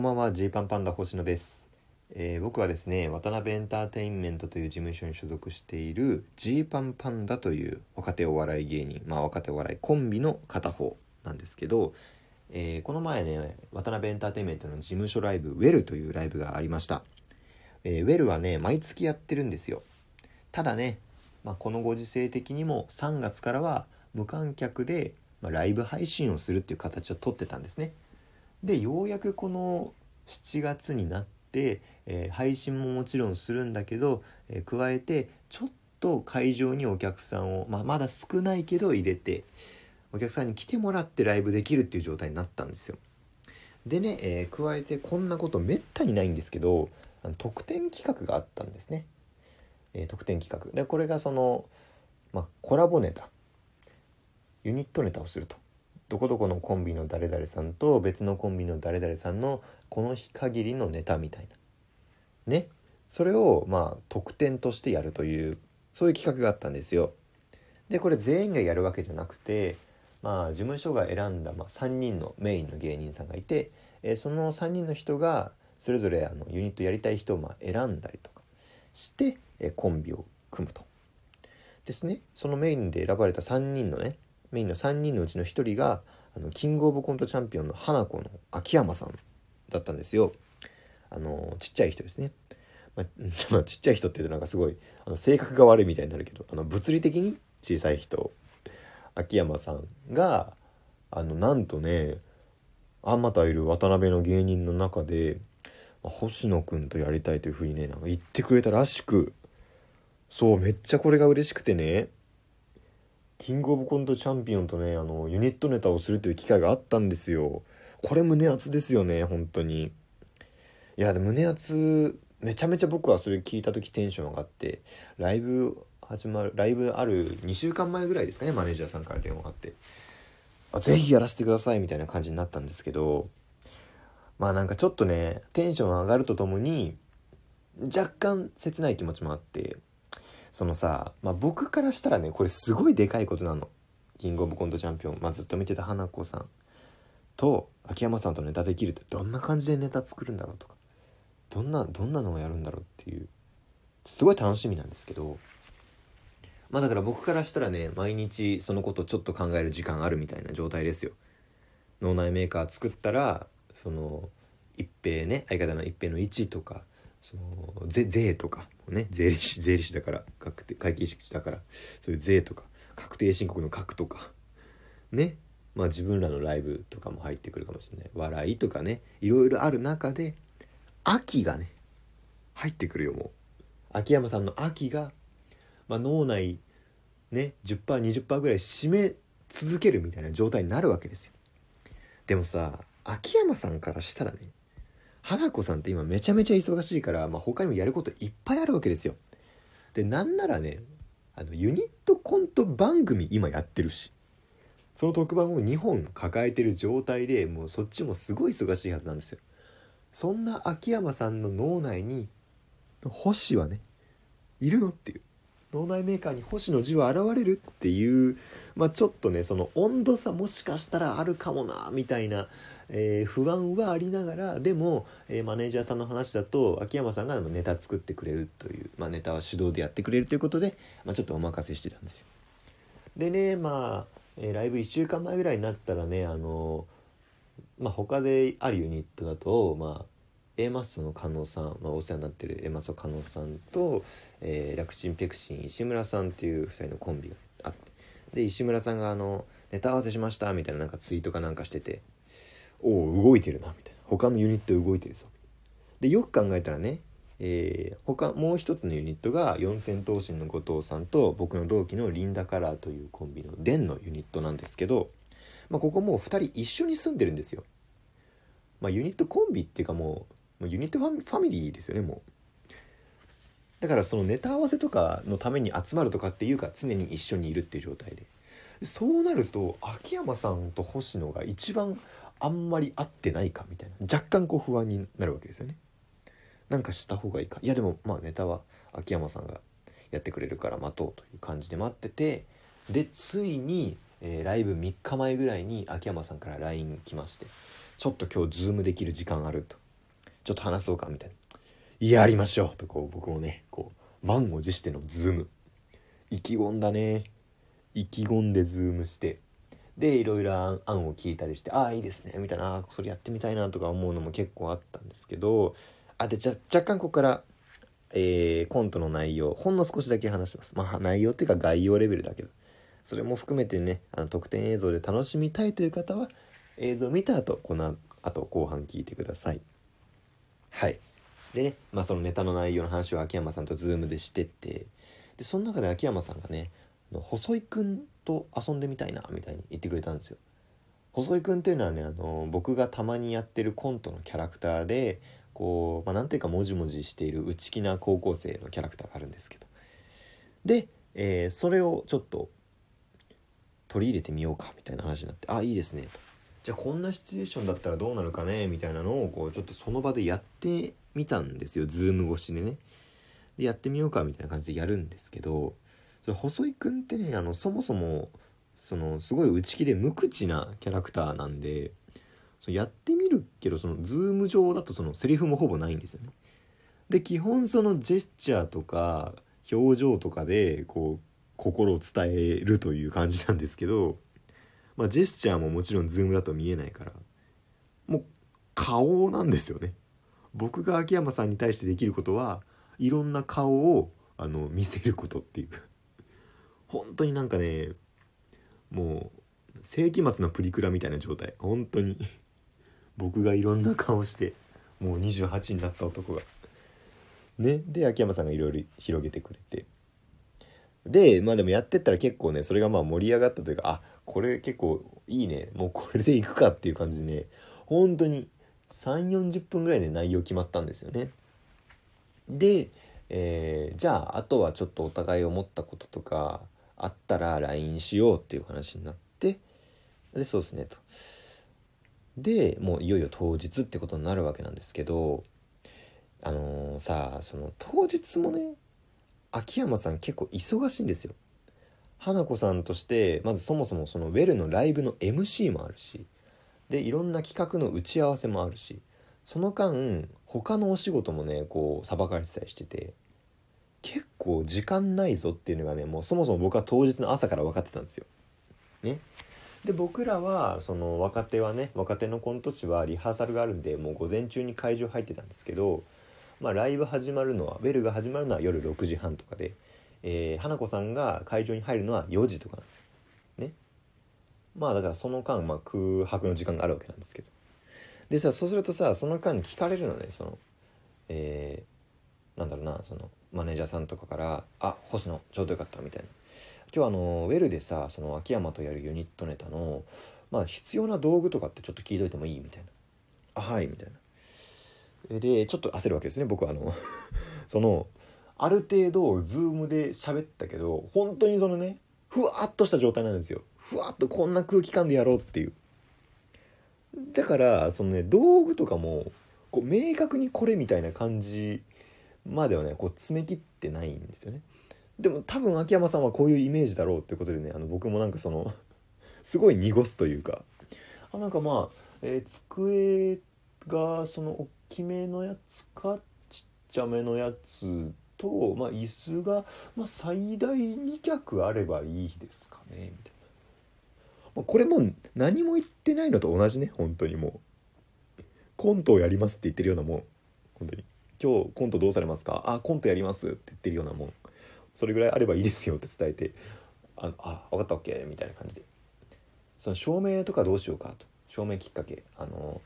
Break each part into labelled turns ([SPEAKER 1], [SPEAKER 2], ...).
[SPEAKER 1] こんばんはジーパンパンダ星野です、えー僕はですね渡辺エンターテインメントという事務所に所属しているジーパンパンダという若手お笑い芸人まあ若手お笑いコンビの片方なんですけど、えーこの前ね渡辺エンターテインメントの事務所ライブウェルというライブがありました、えーウェルはね毎月やってるんですよ。ただね、まあ、このご時世的にも3月からは無観客で、まあ、ライブ配信をするっていう形をとってたんですね。でようやくこの7月になって、えー配信ももちろんするんだけど、えー加えてちょっと会場にお客さんを、まあ、まだ少ないけど入れてお客さんに来てもらってライブできるっていう状態になったんですよ。でね、えー加えてこんなことめったにないんですけどあの特典企画があったんですね、えー特典企画。でこれがその、まあ、コラボネタ。ユニットネタをすると。どこどこのコンビの誰々さんと別のコンビの誰々さんのこの日限りのネタみたいな。ね。それをまあ特典としてやるというそういう企画があったんですよ。でこれ全員がやるわけじゃなくてまあ事務所が選んだ、まあ、3人のメインの芸人さんがいて、えーその3人の人がそれぞれあのユニットやりたい人をまあ選んだりとかして、えーコンビを組むと。ですね。そのメインで選ばれた3人のねメインの3人のうちの1人があのキングオブコントチャンピオンの花子の秋山さんだったんですよ。あのちっちゃい人ですね、まあ、ちっちゃい人っていうとなんかすごいあの性格が悪いみたいになるけどあの物理的に小さい人。秋山さんがあのなんとねあまたいる渡辺の芸人の中でまあ星野くんとやりたいというふうにねなんか言ってくれたらしくそうめっちゃこれが嬉しくてね。キングオブコントチャンピオンとねあのユニットネタをするという機会があったんですよ。これ胸熱ですよね本当に。いやで胸熱めちゃめちゃ僕はそれ聞いた時テンション上がってライブ始まるライブある2週間前ぐらいですかねマネージャーさんから電話があって。あぜひやらせてくださいみたいな感じになったんですけどまあなんかちょっとねテンション上がるとともに若干切ない気持ちもあって。そのさ、まあ、僕からしたらねこれすごいでかいことなの。キングオブコントチャンピオン、まあ、ずっと見てた花子さん。と秋山さんとネタできるってどんな感じでネタ作るんだろうとか。どんなどんなのをやるんだろうっていう。すごい楽しみなんですけど。まあだから僕からしたらね毎日そのことちょっと考える時間あるみたいな状態ですよ。脳内メーカー作ったらその一平ね相方の一平の1とかその税税とかね税理士税理士だから確定会計士だからそういう税とか確定申告の書くとかね。まあ自分らのライブとかも入ってくるかもしれない。笑いとかねいろいろある中で秋がね入ってくるよもう。秋山さんの秋が、まあ、脳内ね 10%20% ぐらい占め続けるみたいな状態になるわけですよ。でもさ秋山さんからしたらね花子さんって今めちゃめちゃ忙しいから、まあ、他にもやることいっぱいあるわけですよ。でなんならねあのユニットコント番組今やってるし。その特番を2本抱えてる状態でもうそっちもすごい忙しいはずなんですよ。そんな秋山さんの脳内に星はねいるのっていう。脳内メーカーに星の字は現れるっていうまあちょっとねその温度差もしかしたらあるかもなみたいな、えー不安はありながらでも、えーマネージャーさんの話だと秋山さんがネタ作ってくれるという、まあ、ネタは手動でやってくれるということで、まあ、ちょっとお任せしてたんですよ。でねまあ、えーライブ1週間前ぐらいになったらねあのまあ他であるユニットだとまあ A マッソの加納さん、まあ、お世話になってる A マッソ加納さんと、えー、楽チンペクシン石村さんっていう2人のコンビがあってで石村さんがあの「ネタ合わせしました」みたいななんかツイートかなんかしてて「おお動いてるな」みたいな。他のユニット動いてるぞ。でよく考えたらね、えー他もう一つのユニットが四千頭身の後藤さんと僕の同期のリンダカラーというコンビのデンのユニットなんですけど、まあ、ここもう2人一緒に住んでるんですよ。まあユニットコンビっていうかもうユニットファミファミリーですよねもう。だからそのネタ合わせとかのために集まるとかっていうか常に一緒にいるっていう状態でそうなると秋山さんと星野が一番あんまり合ってないかみたいな。若干こう不安になるわけですよね。なんかした方がいいか。いやでもまあネタは秋山さんがやってくれるから待とうという感じで待っててでついに、えーライブ3日前ぐらいに秋山さんから LINE 来まして「ちょっと今日ズームできる時間ある」と。ちょっと話そうかみたいな「いやりましょう」とこう僕もねこう満を持してのズーム。意気込んだね。意気込んでズームして。でいろいろ案を聞いたりして「ああいいですね」みたいな「それやってみたいな」とか思うのも結構あったんですけどあでじゃ若干ここからえー、コントの内容ほんの少しだけ話します。まあ内容っていうか概要レベルだけど。それも含めてねあの特典映像で楽しみたいという方は映像を見た後この後後半聞いてください。はい。でね、まあ、そのネタの内容の話を秋山さんとズームでしてって。でその中で秋山さんがね細井くんと遊んでみたいなみたいに言ってくれたんですよ細井くんっていうのはねあの僕がたまにやってるコントのキャラクターでこう、まあ、なんていうかもじもじしている内気な高校生のキャラクターがあるんですけどで、えー、それをちょっと取り入れてみようかみたいな話になって「あいいですね」と。じゃあこんなシチュエーションだったらどうなるかねみたいなのをこうちょっとその場でやってみたんですよズーム越しでね。でやってみようかみたいな感じでやるんですけどそれ細井くんってねあのそもそもそのすごい内気で無口なキャラクターなんでそやってみるけどそのズーム上だとそのセリフもほぼないんですよね。で基本そのジェスチャーとか表情とかでこう心を伝えるという感じなんですけど、まあ、ジェスチャーももちろんズームだと見えないからもう顔なんですよね。僕が秋山さんに対してできることはいろんな顔をあの見せることっていう本当になんかねもう世紀末のプリクラみたいな状態。本当に。僕がいろんな顔してもう28になった男が。ね。で秋山さんがいろいろ広げてくれて。でまあでもやってったら結構ねそれがまあ盛り上がったというかあこれ結構いいね。もうこれでいくかっていう感じでね本当に3 4 0分ぐらいで内容決まったんですよね。で、えー、じゃああとはちょっとお互い思ったこととかあったら LINE しようっていう話になってでそうですねと。でもういよいよ当日ってことになるわけなんですけどあのー、さあその当日もね秋山さん結構忙しいんですよ。花子さんとしてまずそもそもそのウェルのライブの MC もあるしでいろんな企画の打ち合わせもあるしその間他のお仕事もねこうさばかれてたりしてて。結構時間ないぞっていうのがねもうそもそも僕は当日の朝から分かってたんですよ。ね。で僕らはその若手はね若手のコント師はリハーサルがあるんでもう午前中に会場入ってたんですけど、まあ、ライブ始まるのはベルが始まるのは夜6時半とかで、えー、花子さんが会場に入るのは4時とかなんですよ。ね。まあだからその間、まあ、空白の時間があるわけなんですけど。でさそうするとさその間に聞かれるのねそのえー、なんだろうなそのマネージャーさんとかから「あ星野ちょうどよかった」みたいな。今日あのウェルでさその秋山とやるユニットネタのまあ必要な道具とかってちょっと聞いといてもいい？みたいな「あはい」みたいな。でちょっと焦るわけですね僕はあの そのある程度ズームで喋ったけど本当にそのねふわっとした状態なんですよ。ふわっとこんな空気感でやろうっていう。だからそのね道具とかもこう明確にこれみたいな感じまではねこう詰め切ってないんですよね。でも多分秋山さんはこういうイメージだろうってことでねあの僕もなんかその すごい濁すというか。あなんかまあ、えー、机がその大きめのやつかちっちゃめのやつと、まあ、椅子が、まあ、最大2脚あればいいですかねみたいな。これも何も言ってないのと同じね本当にもう。コントをやりますって言ってるようなもん本当に。今日コントどうされますか？あコントやりますって言ってるようなもん。それぐらいあればいいですよって伝えてああ分かった OK みたいな感じで。その照明とかどうしようかと。照明きっかけ。あの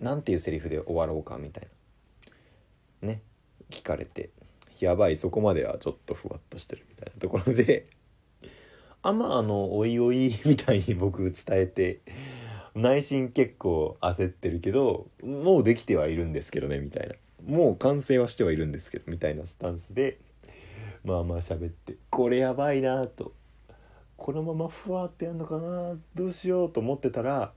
[SPEAKER 1] なんていうセリフで終わろうかみたいな。ね。聞かれて。やばいそこまではちょっとふわっとしてるみたいなところで。あんまあのおいおいみたいに僕伝えて内心結構焦ってるけどもうできてはいるんですけどねみたいな。もう完成はしてはいるんですけどみたいなスタンスでまあまあ喋ってこれやばいなと。このままふわってやんのかなどうしようと思ってたら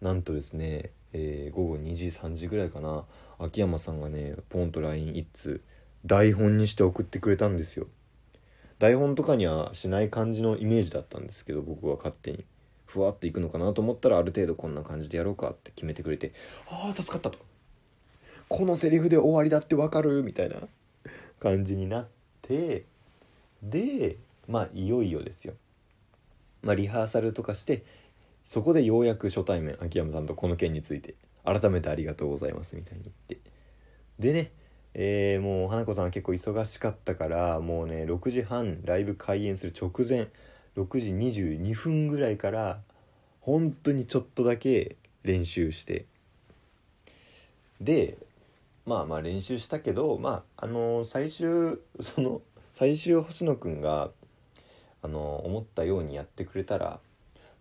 [SPEAKER 1] なんとですね、えー、午後2時3時ぐらいかな。秋山さんがねポンと LINE1 通台本にして送ってくれたんですよ。台本とかにはしない感じのイメージだったんですけど僕は勝手に。ふわっていくのかなと思ったらある程度こんな感じでやろうかって決めてくれてああ助かったと。このセリフで終わりだってわかるみたいな感じになってでまあいよいよですよ、まあ、リハーサルとかしてそこでようやく初対面秋山さんとこの件について改めてありがとうございますみたいに言って。でねえー、もう花子さんは結構忙しかったからもうね6時半ライブ開演する直前6時22分ぐらいから本当にちょっとだけ練習して。でまあまあ練習したけどまああの、最終 その最終星野くんがあの、思ったようにやってくれたら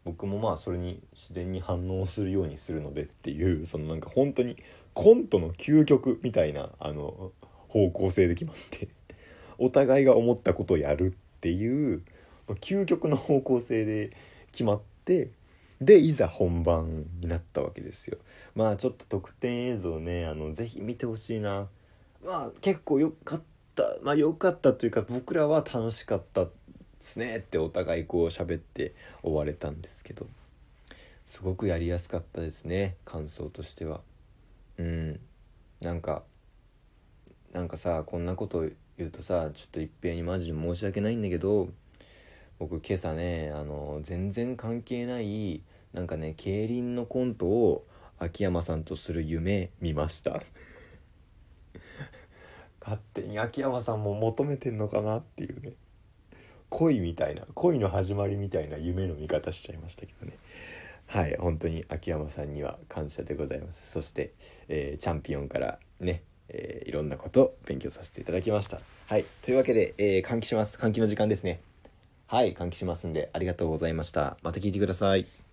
[SPEAKER 1] 僕もまあそれに自然に反応するようにするのでっていうそのなんか本当にコントの究極みたいなあの方向性で決まってお互いが思ったことをやるっていう究極の方向性で決まってでいざ本番になったわけですよ。まあちょっと特典映像ねあのぜひ見てほしいな。まあ結構良かった。まあ良かったというか僕らは楽しかったですねってお互いこう喋って終われたんですけど。すごくやりやすかったですね感想としては。うん。なんかなんかさこんなこと言うとさちょっと一平にマジで申し訳ないんだけど僕今朝ねあの全然関係ないなんかね競輪のコントを秋山さんとする夢見ました。勝手に秋山さんも求めてんのかなっていうね。恋みたいな恋の始まりみたいな夢の見方しちゃいましたけどね。はい本当に秋山さんには感謝でございます。そして、えー、チャンピオンからね、えー、いろんなことを勉強させていただきました。はいというわけで、えー、換気します。換気の時間ですね。はい換気しますんでありがとうございました。また聞いてください。